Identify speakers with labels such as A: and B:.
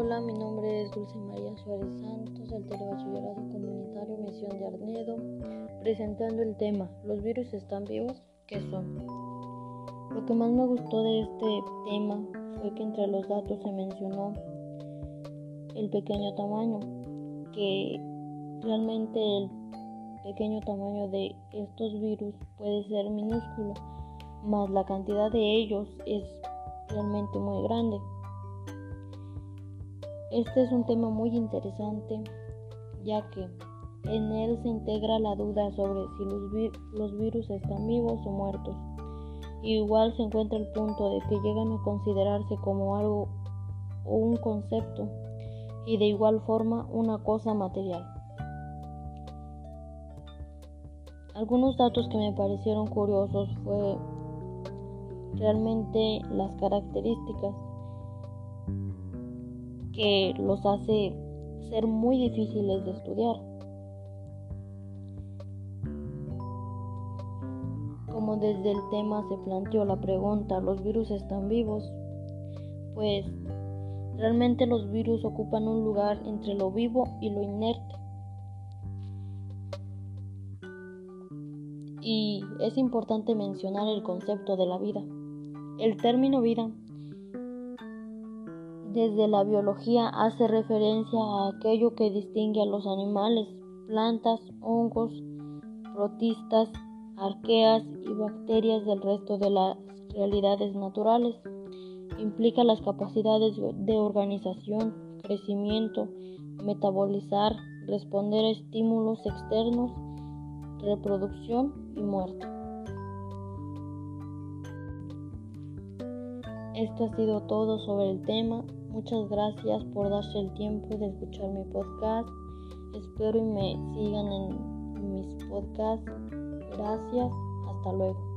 A: Hola, mi nombre es Dulce María Suárez Santos, del Telebachillerato Comunitario Misión de Arnedo, presentando el tema ¿Los virus están vivos? ¿Qué son? Lo que más me gustó de este tema fue que entre los datos se mencionó el pequeño tamaño, que realmente el pequeño tamaño de estos virus puede ser minúsculo, más la cantidad de ellos es realmente muy grande. Este es un tema muy interesante ya que en él se integra la duda sobre si los, virus están vivos o muertos. igual se encuentra el punto de que llegan a considerarse como algo o un concepto y de igual forma una cosa material. Algunos datos que me parecieron curiosos fue realmente las características que los hace ser muy difíciles de estudiar. Como desde el tema se planteó la pregunta, ¿los virus están vivos? Pues realmente los virus ocupan un lugar entre lo vivo y lo inerte. Y es importante mencionar el concepto de la vida. El término vida desde la biología hace referencia a aquello que distingue a los animales, plantas, hongos, protistas, arqueas y bacterias del resto de las realidades naturales. Implica las capacidades de organización, crecimiento, metabolizar, responder a estímulos externos, reproducción y muerte. Esto ha sido todo sobre el tema. Muchas gracias por darse el tiempo de escuchar mi podcast. Espero y me sigan en mis podcasts. Gracias. Hasta luego.